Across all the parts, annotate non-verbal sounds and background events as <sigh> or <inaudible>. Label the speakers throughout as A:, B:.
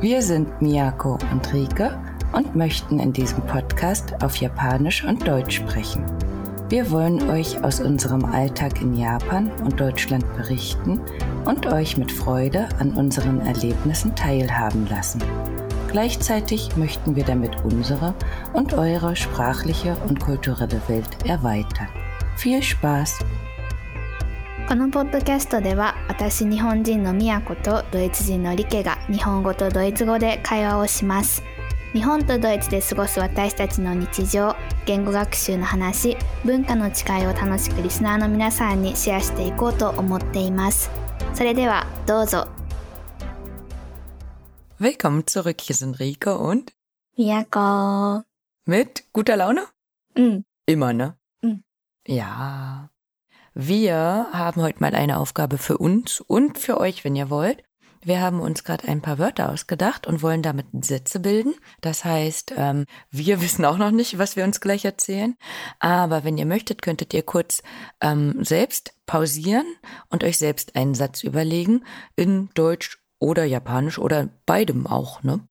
A: Wir sind Miyako und Rike und möchten in diesem Podcast auf Japanisch und Deutsch sprechen. Wir wollen euch aus unserem Alltag in Japan und Deutschland berichten und euch mit Freude an unseren Erlebnissen teilhaben lassen. Gleichzeitig möchten wir damit unsere und eure sprachliche und kulturelle Welt erweitern. Viel Spaß!
B: このポッドキャストでは私日本人のみやことドイツ人のリケが日本語とドイツ語で会話をします日本とドイツで過ごす私たちの日常言語学習の話文化の違いを楽しくリスナーの皆さんにシェアしていこうと思っていますそれではどうぞ
A: Willkommen zurück, hier sind Rike und
B: みやこ
A: mit guter Laune?
B: うん、
A: Immer, ne?
B: Mhm.
A: Ja. Wir haben heute mal eine Aufgabe für uns und für euch, wenn ihr wollt. Wir haben uns gerade ein paar Wörter ausgedacht und wollen damit Sätze bilden. Das heißt, ähm, wir <laughs> wissen auch noch nicht, was wir uns gleich erzählen. Aber wenn ihr möchtet, könntet ihr kurz ähm, selbst pausieren und euch selbst einen Satz überlegen in Deutsch oder Japanisch oder beidem auch, ne?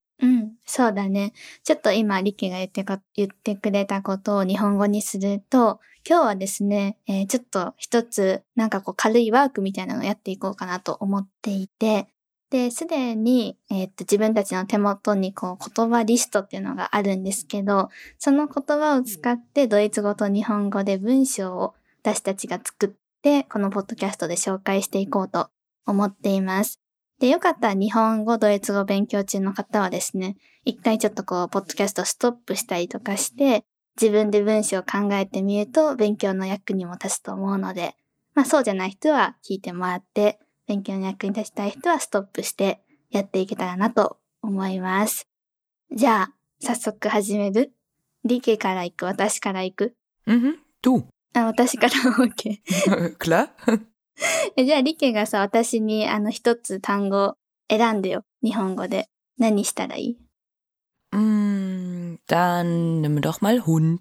B: そうだね。ちょっと今、リケが言ってか言ってくれたことを日本語にすると、今日はですね、えーちょっと一つ、なんかこう軽いワークみたいなのをやっていこうかなと思っていて、で、すでに、えーっと、自分たちの手元にこう言葉リストっていうのがあるんですけど、その言葉を使ってドイツ語と日本語で文章を私たちが作って、このポッドキャストで紹介していこうと思っています。で、よかったら日本語、ドイツ語勉強中の方はですね、一回ちょっとこう、ポッドキャストストップしたりとかして、自分で文章を考えてみると勉強の役にも立つと思うので、まあそうじゃない人は聞いてもらって、勉強の役に立ちたい人はストップしてやっていけたらなと思います。じゃあ、早速始める？リケから行く？私から行く
A: ？Mhm. Du.
B: あ、私から OK。<laughs>
A: Klar? <laughs>
B: えじゃあ、リケがさ、私にあの一つ単語選んでよ。日本語で。何したらいい
A: ？Mm, dann nimm doch mal Hund.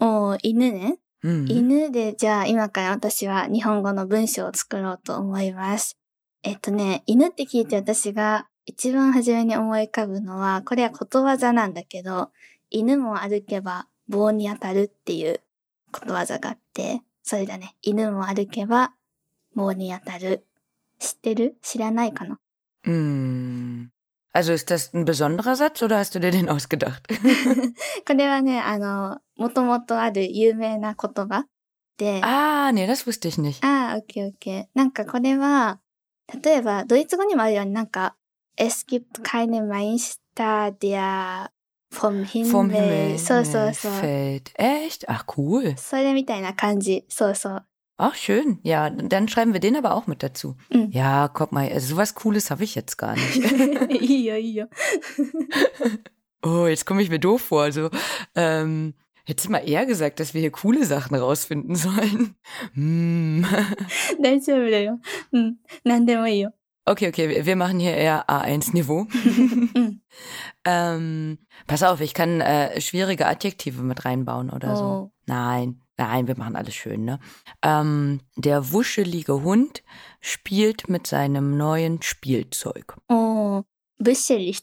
B: おー、犬ね。
A: Mhm.
B: 犬で、じゃあ今から私は日本語の文章を作ろうと思います。えっとね、犬って聞いて私が一番初めに思い浮かぶのは、これはことわざなんだけど、犬も歩けば棒に当たるっていうことわざがあって、それだね。犬も歩けば棒に当たる。知ってる知らないかな
A: Mm. Also ist das ein besonderer Satz oder hast du dir den ausgedacht?
B: これはね、あの、もともとある有名な言葉で、
A: ah, nee, das wusste ich nicht.
B: ああ、オッケーオッケー。なんかこれは、例えば、ドイツ語にもあるようになんか、Es gibt keine Meister, der vom Himmel.
A: Vom Himmel
B: そうそうそう。
A: fällt. Echt? Ach, cool.
B: それみたいな感じ。そうそう。
A: Ach, schön. Ja, dann schreiben wir den aber auch mit dazu.
B: Mhm.
A: Ja, guck mal, also sowas Cooles habe ich jetzt gar nicht. <laughs>
B: いいよいいよ。 <laughs>
A: oh, jetzt komme ich mir doof vor. Also, ähm, hättest du mal eher gesagt, dass wir hier coole Sachen rausfinden sollen. <laughs> Hm.
B: 大丈夫だよ。うん。なんでもいいよ。
A: Okay, okay, wir machen hier eher A1-Niveau. <laughs> <laughs> ähm, pass auf, ich kann äh, schwierige Adjektive mit reinbauen oder
B: oh. so.
A: Nein, nein, wir machen alles schön, ne? Ähm, der wuschelige Hund spielt mit seinem neuen Spielzeug.
B: Oh, wuschelig,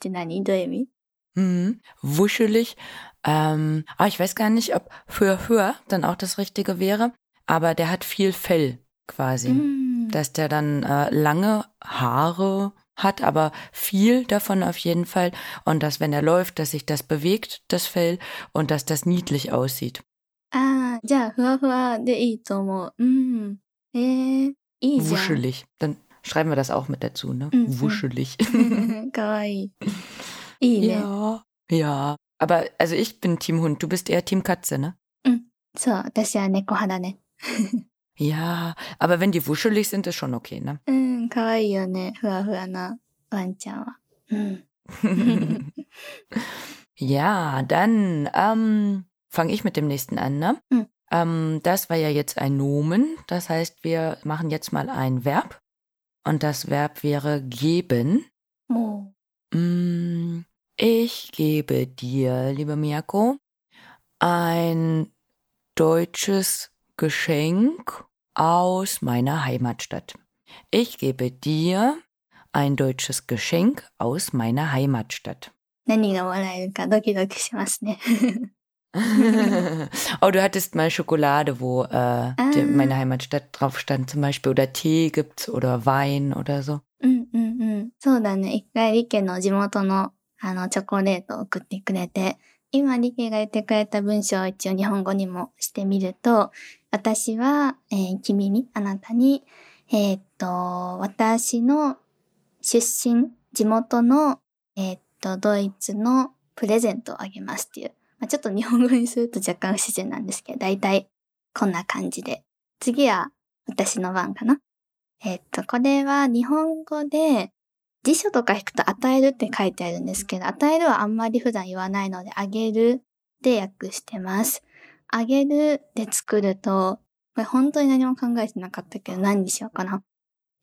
A: Hm, wuschelig. Ähm, aber ich weiß gar nicht, ob für höher dann auch das Richtige wäre, aber der hat viel Fell quasi.
B: Mm. Mhm.
A: dass der dann äh, lange Haare hat, aber viel davon auf jeden Fall. Und dass, wenn er läuft, dass sich das bewegt, das Fell, und dass das niedlich aussieht.
B: Ah, ja, hua hua de itomo.
A: Wuschelig. Dann schreiben wir das auch mit dazu, ne?
B: Mhm.
A: Wuschelig. <laughs> <laughs>
B: Kawaii.
A: ja. Ja. Aber also ich bin Team Hund, du bist eher Team Katze, ne?
B: Mhm. So, das ist ja Nekohana, ne? <laughs>
A: Ja, aber wenn die wuschelig sind, ist schon okay, ne? <laughs>
B: Mm, <laughs>
A: ja, dann ähm, fange ich mit dem nächsten an, ne?
B: Hm.
A: Ähm, das war ja jetzt ein Nomen. Das heißt, wir machen jetzt mal ein Verb. Und das Verb wäre geben.
B: Oh.
A: Mm, ich gebe dir, liebe Miyako, ein deutsches Geschenk aus meiner Heimatstadt. Ich gebe dir ein deutsches Geschenk aus meiner Heimatstadt. <laughs>
B: 何がもらえるかドキドキしますね。
A: oh, du hattest mal Schokolade, wo äh, die,
B: Ah.
A: meine Heimatstadt drauf stand zum Beispiel. Oder Tee gibt's oder Wein oder so.
B: うんうんうん。そうだね。一回リケの地元のあのチョコレートを送ってくれて、今リケが言ってくれた文章を一応日本語にもしてみると、 私は、えー君に、あなたに、えーっと、私の出身、地元の、えーっと、ドイツのプレゼントをあげますっていう。まあ、ちょっと日本語にすると若干不自然なんですけど、だいたいこんな感じで。次は私の番かな。えっと、これは日本語で辞書とか引くと与えるって書いてあるんですけど、与えるはあんまり普段言わないので、あげるで訳してます。あげるで作ると、これ本当に何も考えてなかったけど何にしようかな。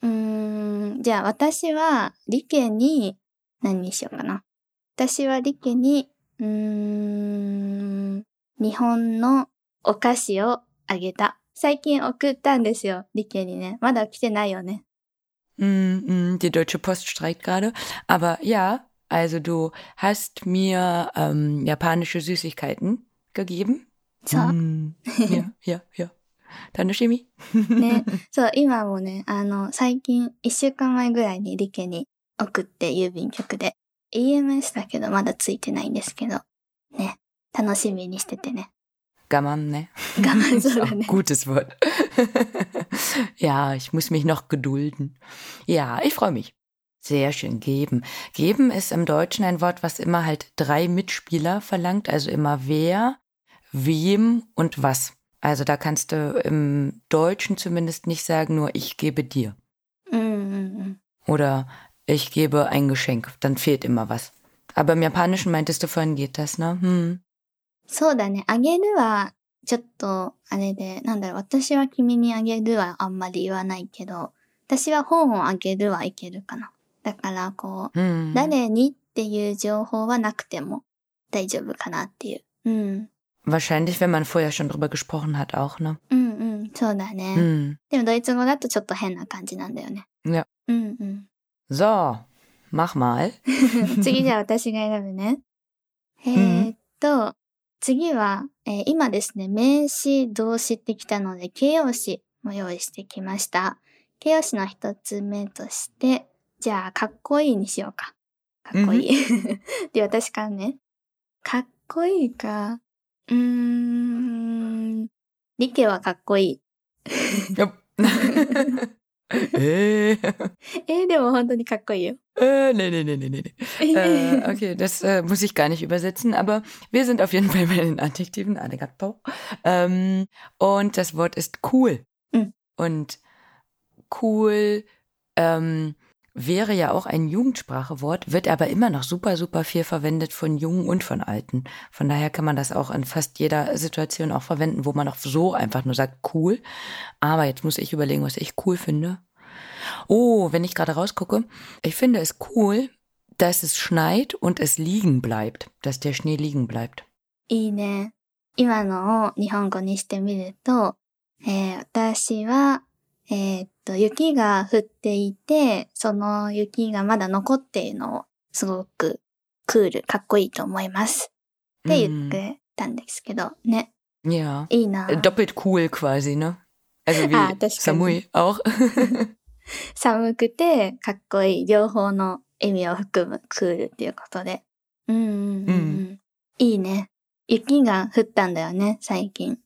B: うーん、じゃあ私は理系に何にしようかな。私は理系に、うーん、日本のお菓子をあげた。最近送ったんですよ、理系にね。まだ来てないよね。
A: Mm, mm, die Deutsche Post streikt gerade. Aber ja, also du hast mir ähm, japanische Süßigkeiten gegeben.
B: そう。
A: Mm, ja, ja, ja. Tanoshimi.
B: ね。そう、今もね、あの、最近、一週間前ぐらいにリケに送って郵便局で。EMS だけどまだついてないんですけど。ね。楽しみにしててね。
A: Gammam, ne?
B: 我慢
A: Ist
B: そう
A: auch
B: だ
A: ein
B: ね。
A: gutes <laughs> Wort. <laughs> ja, ich muss mich noch gedulden. Ja, ich freue mich. Sehr schön. Geben. Geben ist im Deutschen ein Wort, was immer halt drei Mitspieler verlangt. Also immer wer, wem und was. Also da kannst du im Deutschen zumindest nicht sagen, nur ich gebe dir.
B: うんうんうん。
A: Oder ich gebe ein Geschenk. Dann fehlt immer was. Aber im Japanischen meintest du vorhin geht das, ne? Hm.
B: そうだね。あげるは、ちょっと、あれで、なんだろう、私は君にあげるはあんまり言わないけど、私は本をあげるはいけるかな。だから、こう、
A: Hm.
B: 誰にっていう情報はなくても大丈夫かなっていう。うん。
A: Wahrscheinlich, wenn man vorher schon drüber gesprochen hat, auch, ne?
B: うんうん。そうだね。
A: Hm.
B: でもドイツ語だとちょっと変な感じなんだよね。
A: Ja.
B: うんうん。
A: So, mach mal. <laughs>
B: 次じゃあ私が選ぶね。えーっと、次は、えー今ですね、名詞、動詞ってきたので、形容詞も用意してきました。形容詞の一つ目として、じゃあ、かっこいいにしようか。かっこいい。<laughs> で、私からね。かっこいいか。うーん。リケはかっこいい。
A: Ja. äh,
B: えーでも本当にかっこいいよ。
A: äh, nee, nee, nee, nee, nee. nee. Äh, okay, das äh, muss ich gar nicht übersetzen, aber wir sind auf jeden Fall bei den Adjektiven, Arigato. Ähm, und das Wort ist cool.
B: Mhm.
A: Und cool ähm, wäre ja auch ein Jugendsprachewort, wird aber immer noch super, super viel verwendet von Jungen und von Alten. Von daher kann man das auch in fast jeder Situation auch verwenden, wo man auch so einfach nur sagt, cool. Aber jetzt muss ich überlegen, was ich cool finde. Oh, wenn ich gerade rausgucke, ich finde es cool, dass es schneit und es liegen bleibt, dass der Schnee liegen bleibt.
B: いいね。今のを日本語にしてみると、えー私は、えーっ と、雪が降っていて、その雪がまだ残っているのをすごくクール、かっこいいと思います。って言ってたんですけど、ね。
A: Ja.
B: いいな
A: Äh, Doppelt cool quasi, ne? Also wie <laughs>
B: Ah, das kann
A: Samui auch. <laughs>
B: 寒くてかっこいい、両方の意味を含むクールっていうことで。うんうんうん、うん
A: うん
B: いいね。雪が降ったんだよね、最近。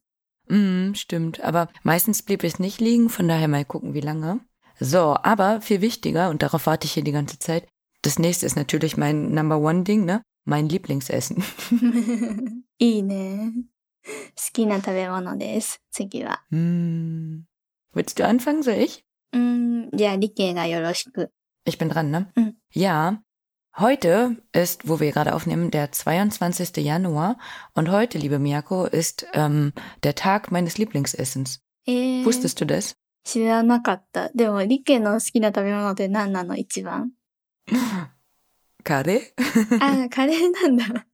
A: mm, stimmt. Aber meistens blieb es nicht liegen, von daher mal gucken, wie lange. So, aber viel wichtiger, und darauf warte ich hier die ganze Zeit, das nächste ist natürlich mein Number One Ding, ne? Mein Lieblingsessen. <laughs>
B: いいね。好きな食べ物です。次は。
A: Hm. Willst du anfangen, soll ich?
B: うーん、じゃあ、理系がよろしく。
A: Ich bin dran, ne?
B: Mhm.
A: Ja. Heute ist, wo wir gerade aufnehmen, der 22. Januar. Und heute, liebe Miyako, ist ähm, der Tag meines Lieblingsessens.
B: えー、
A: Wusstest du das?
B: 知<laughs> らなかった。でも、理系の好きな食べ物って何なの一番。
A: Kare?
B: あ、カレーなんだ。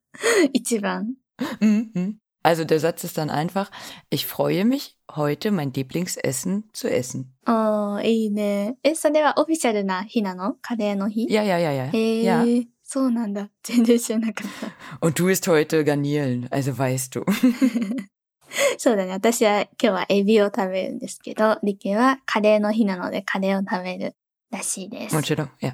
B: 一番。
A: Mhm. <laughs> Mm-hmm. Also der Satz ist dann einfach, ich freue mich, heute mein Lieblingsessen zu essen.
B: おー、いいね。え、それはオフィシャルな日なのカレーの日
A: Ja, ja, ja, ja.
B: へえ
A: ja.
B: そうなんだ。全然知らなかった。
A: Und du isst heute Garnelen, also weißt du.
B: そうだね。私は今日はエビを食べるんですけど、リケはカレーの日なのでカレーを食べるらしいです。
A: Mochiro, ja.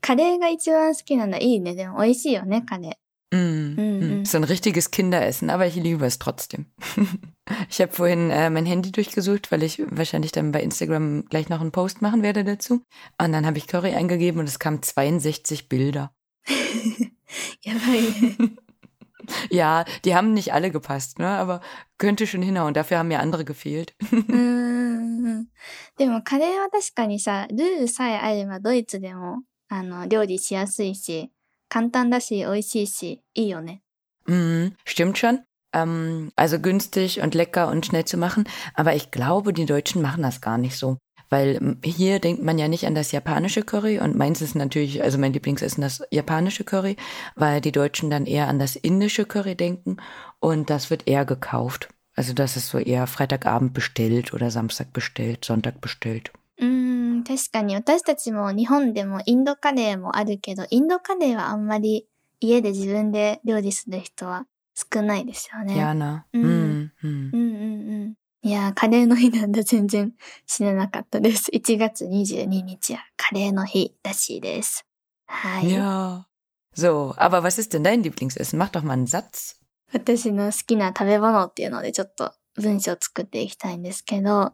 B: カレーが一番好きなんだ。いいね。でも美味しいよね、カレー。
A: Mm,
B: mm.
A: So ein richtiges Kinderessen, aber ich liebe es trotzdem. <laughs> ich habe vorhin äh, mein Handy durchgesucht, weil ich wahrscheinlich dann bei Instagram gleich noch einen Post machen werde dazu. Und dann habe ich Curry eingegeben und es kamen 62 Bilder. <laughs>
B: ja, weil. <laughs>
A: ja, die haben nicht alle gepasst, ne? aber könnte schon hinhauen. Dafür haben mir andere gefehlt.
B: でもカレーは確かにさ、ルーさえあればドイツでもあの料理しやすいし、簡単だし、美味しいし、いいよね。
A: Mhm, stimmt schon. Ähm, also günstig und lecker und schnell zu machen. Aber ich glaube, die Deutschen machen das gar nicht so. Weil ähm, hier denkt man ja nicht an das japanische Curry und meins ist natürlich, also mein Lieblingsessen das japanische Curry, weil die Deutschen dann eher an das indische Curry denken und das wird eher gekauft. Also das ist so eher Freitagabend bestellt oder Samstag bestellt, Sonntag bestellt.
B: うーん、 確かに私たちも日本でもインドカレーもあるけど、インドカレーはあんまり家で自分で料理する人は少ないですよね。
A: Ja, ne?
B: Mhm.
A: Mhm.
B: うんうんうん。いやー、カレーの日なんだ。全然知らなかったです。1月22日はカレーの日らしいです。はい。
A: Ja. So, aber was ist denn dein Lieblingsessen? Mach doch mal einen Satz.
B: 私の好きな食べ物っていうのでちょっと文章作っていきたいんですけど、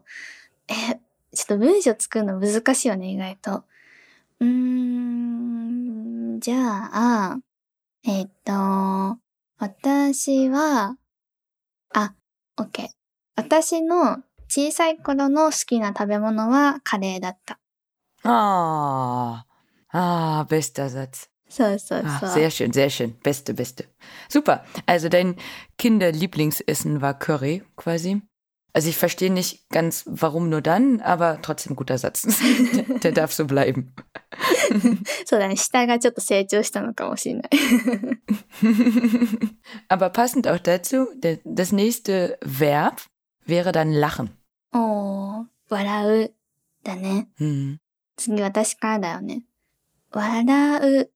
B: え、ちょっと文章作るの難しいよね、意外と。うーん、じゃあ、えー、っと、私は、あ、OK。私の小さい頃の好きな食べ物はカレーだった。
A: ああ、ああ、ベスト、ザッツ。
B: そうそうそう。
A: sehr schön, sehr schön. ベスト、ベスト。super. also dein Kinderlieblingsessen war Curry, quasi? Also ich verstehe nicht ganz, warum nur dann, aber trotzdem guter Satz. <laughs> der, der darf so bleiben. <laughs>
B: そうだね、下がちょっと成長したのかもしれない。
A: aber <laughs> passend auch dazu, der, das nächste Verb wäre dann lachen.
B: おー、笑う。だね。
A: Hm.
B: 次私からだよね。笑うっ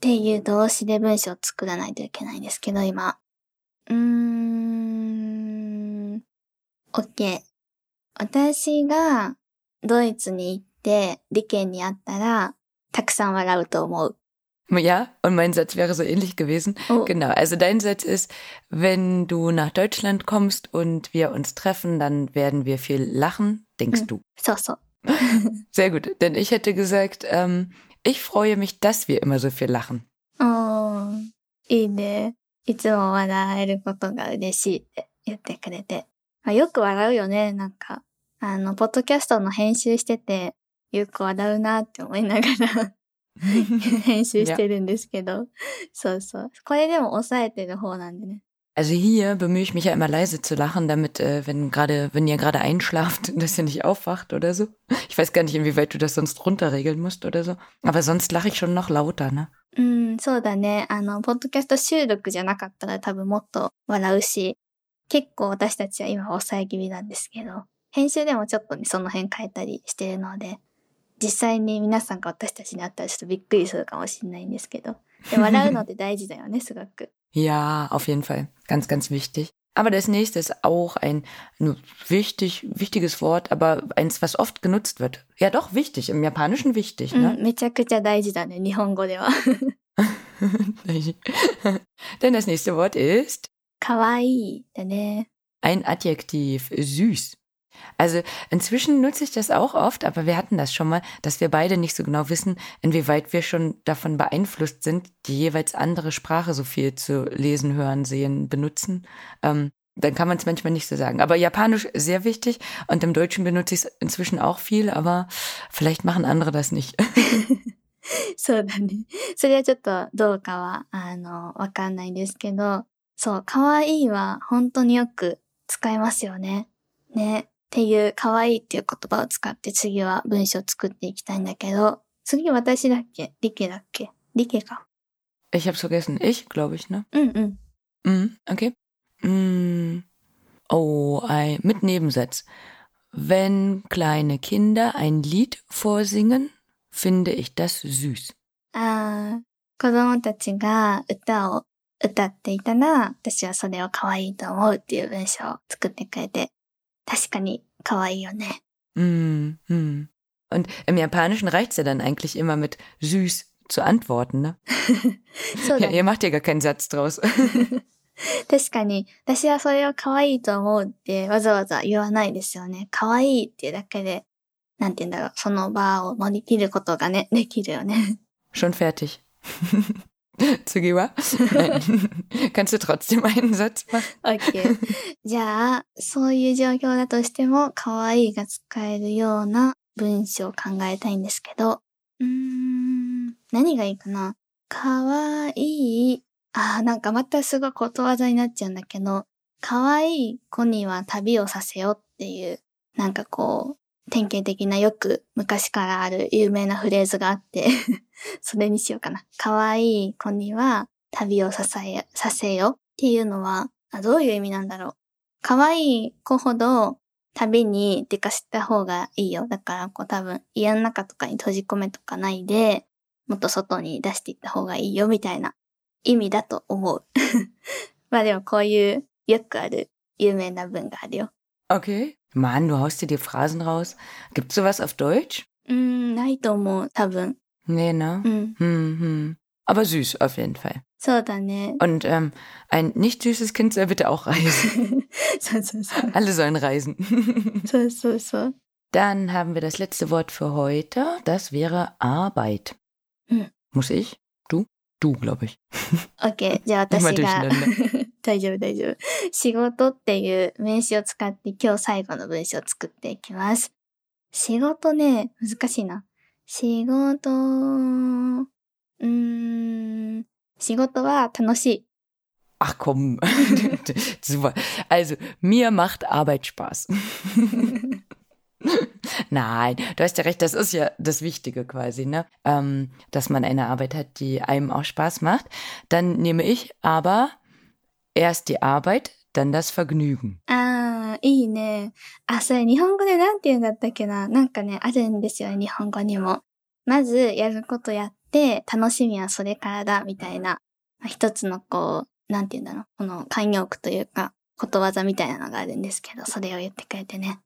B: ていう動詞で文章を作らないといけないんですけど、今。うーん。 OK。私がドイツに行って理研に会ったら、たくさん笑うと思う。
A: Ja, und mein Satz wäre so ähnlich gewesen.
B: お
A: Genau, also dein Satz ist, wenn du nach Deutschland kommst und wir uns treffen, dann werden wir viel lachen, denkst
B: Hm.
A: du.
B: そうそう。 <laughs>
A: Sehr gut, denn ich hätte gesagt, ähm, ich freue mich, dass wir immer so viel lachen.
B: おー、いいね。いつも笑えることが嬉しいって言ってくれて。 まあ、よく笑うよね。なんか、あの、ポッドキャストの編集してて、よく笑うなって思いながら編集してるんですけど。そうそう。これでも抑えてる方なんでね。
A: Also hier bemühe ich mich ja immer leise zu lachen, damit, äh, wenn gerade, wenn ihr gerade einschlaft, dass ihr nicht aufwacht oder so. Ich weiß gar nicht, inwieweit du das sonst runterregeln musst oder so. Aber sonst lache ich schon noch lauter, ne?
B: うん、そうだね。あの、ポッドキャスト収録じゃなかったら多分もっと笑うし、結構私たちは今抑え気味なんですけど、編集でもちょっとね、その辺変えたりしてるので、実際に皆さんが私たちに会ったらちょっとびっくりするかもしれないんですけど、で笑うのって大事だよね、すごく。
A: Ja, auf jeden Fall. Ganz, ganz wichtig. Aber das nächste ist auch ein nur wichtig, wichtiges Wort, aber eins, was oft genutzt wird. Ja, doch, wichtig. Im Japanischen wichtig,
B: う
A: ne?
B: ん、めちゃくちゃ大事だね、日本語では。
A: Denn das nächste Wort ist
B: かわいいだね。
A: ein Adjektiv, süß. Also inzwischen nutze ich das auch oft, aber wir hatten das schon mal, dass wir beide nicht so genau wissen, inwieweit wir schon davon beeinflusst sind, die jeweils andere Sprache so viel zu lesen, hören, sehen, benutzen. Ähm, dann kann man es manchmal nicht so sagen. Aber Japanisch sehr wichtig und im Deutschen benutze ich es inzwischen auch viel, aber vielleicht machen andere das nicht. <laughs> <laughs>
B: そうだね。それはちょっとどうかは、あの、わかんないんですけど、 そう、かわいいは本当によく使いますよね。ね。っていう、かわいいっていう言葉を使って次は文章を作っていきたいんだけど、次私だっけリケだっけリケか。
A: Ich hab's vergessen. Ich, glaube ich, ne?
B: うんうん。
A: Mhm, okay. Mm, oh, ein, mit Nebensatz. Wenn kleine Kinder ein Lied vorsingen, finde ich das süß.
B: あー子供たちが歌を歌っていたら、私はそれを可愛いと思うっていう文章を作ってくれて、確かに可愛いよね。
A: うん、うん。Und im Japanischen reicht's ja dann eigentlich immer mit süß zu antworten, ne? <laughs> ihr macht ja gar keinen Satz draus. <laughs>
B: 確かに、私はそれを可愛いと思うってわざわざ言わないですよね。可愛いっていうだけで、なんて言うんだろう、その場を乗り切ることがね、できるよね。
A: schon fertig. <laughs> <laughs> Tsugiwa? Nein. <laughs> Kannst du trotzdem einen Satz machen?
B: OK。じゃあ、そういう状況だとしても、可愛いが使えるような文章を考えたいんですけど、うーん、何がいいかな？可愛いあー、なんかまたすごいことわざになっちゃうんだけど、可愛い子には旅をさせよっていう、なんかこう、典型的なよく昔からある有名なフレーズがあって、<laughs> それにしようかな。可愛い子には旅をさせさせよっていうのは、あどういう意味なんだろう。可愛い子ほど旅に出かした方がいいよ。だからこう多分家の中とかに閉じ込めとかないで、もっと外に出していった方がいいよみたいな意味だと思う。<laughs> まあでもこういうよくある有名な文があるよ。
A: Okay. Mann, du haust dir die Phrasen raus. Gibt's sowas auf Deutsch?
B: Mm, nein.
A: Nee, ne?
B: Mm.
A: Hm, hm. Aber süß, auf jeden Fall.
B: So, dann, ne.
A: Und ähm, ein nicht süßes Kind soll bitte auch reisen. <laughs>
B: so, so, so.
A: Alle sollen reisen. <laughs>
B: so, so, so.
A: Dann haben wir das letzte Wort für heute. Das wäre Arbeit.
B: Hm.
A: Muss ich? Du? Du, glaube ich. <laughs>
B: Okay,
A: ja,
B: das
A: ist
B: 大丈夫大丈夫。仕事っていう名詞を使って今日最後の文章を作っていきます。仕事ね、難しいな。仕事、うーん、仕事は楽しい。
A: Ach komm. Super. Also, mir macht Arbeit Spaß. Nein, du hast ja recht, das ist ja das Wichtige quasi, ne? Ähm, dass man eine Arbeit hat, die einem auch Spaß macht. Dann nehme ich aber erst die Arbeit, dann das Vergnügen.
B: あー、いいね。あ、それ日本語でなんて言うんだったっけな。なんかね、あるんですよ、日本語にも。まず、やることやって、楽しみはそれからだ、みたいな。まあ一つのこう、なんて言うんだろう。この慣用句というか、ことわざみたいなのがあるんですけど、それを言ってくれてね。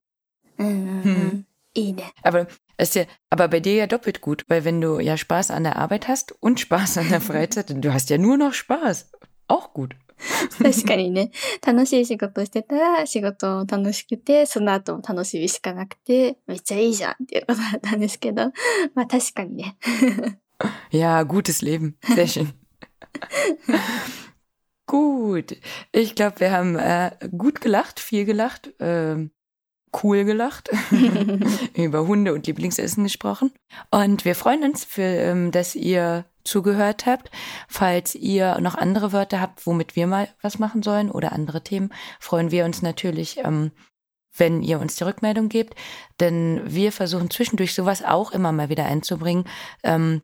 B: うんうんうん。
A: うん
B: いいね。
A: Aber ist ja, aber bei dir ja doppelt gut, weil wenn du ja Spaß an der Arbeit hast und Spaß an der Freizeit, <laughs> du hast ja nur noch Spaß. Auch gut. <laughs>
B: 確かにね。楽しい仕事をしてたら、仕事楽しくて、その後も楽しみしかなくて、めっちゃいいじゃんっていうことだったんですけど、まあ確かにね。
A: Ja, gutes <laughs> <laughs> Leben. Sehr schön. gut. Ich glaube, wir haben äh, gut gelacht, viel gelacht, ähm, cool gelacht, über Hunde und Lieblingsessen gesprochen. Und wir freuen uns, für, ähm, dass ihr zugehört habt. Falls ihr noch andere Wörter habt, womit wir mal was machen sollen oder andere Themen, freuen wir uns natürlich, ähm, wenn ihr uns die Rückmeldung gebt. Denn wir versuchen zwischendurch sowas auch immer mal wieder einzubringen. Ähm,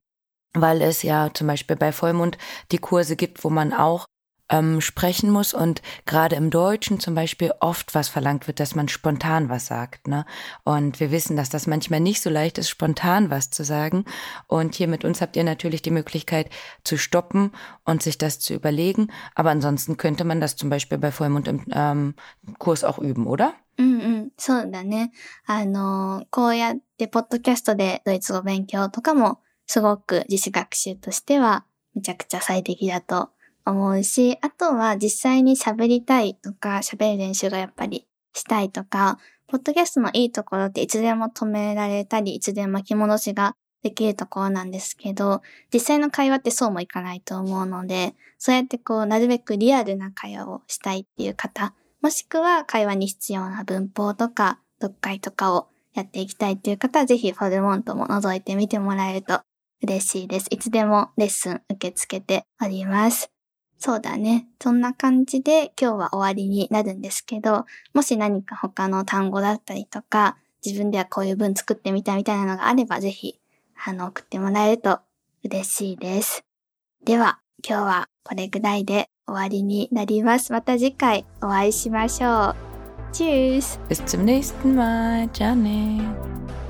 A: weil es ja zum Beispiel bei Vollmond die Kurse gibt, wo man auch ähm, sprechen muss und gerade im Deutschen zum Beispiel oft was verlangt wird, dass man spontan was sagt. Ne? Und wir wissen, dass das manchmal nicht so leicht ist, spontan was zu sagen. Und hier mit uns habt ihr natürlich die Möglichkeit zu stoppen und sich das zu überlegen. Aber ansonsten könnte man das zum Beispiel bei Vollmond im ähm, Kurs auch üben, oder?
B: うんうん、そうだね。あの、こうやってポッドキャストでドイツ語勉強とかも、すごく自主学習としては、めちゃくちゃ最適だと 思うし、あとは実際に喋りたいとか、喋る練習がやっぱりしたいとか、ポッドキャストのいいところっていつでも止められたり、いつでも巻き戻しができるところなんですけど、実際の会話ってそうもいかないと思うので、そうやってこう、なるべくリアルな会話をしたいっていう方、もしくは会話に必要な文法とか読解とかをやっていきたいっていう方はぜひフォルモントも覗いてみてもらえると嬉しいです。いつでもレッスン受け付けております。そうだね。そんな感じで今日は終わりになるんですけど、もし何か他の単語だったりとか、自分ではこういう文作ってみたみたいなのがあればぜひ、あの、送ってもらえると嬉しいです。では、今日はこれぐらいで終わりになります。また次回お会いしましょう。Tschüss!
A: Bis zum nächsten Mal. Ciao.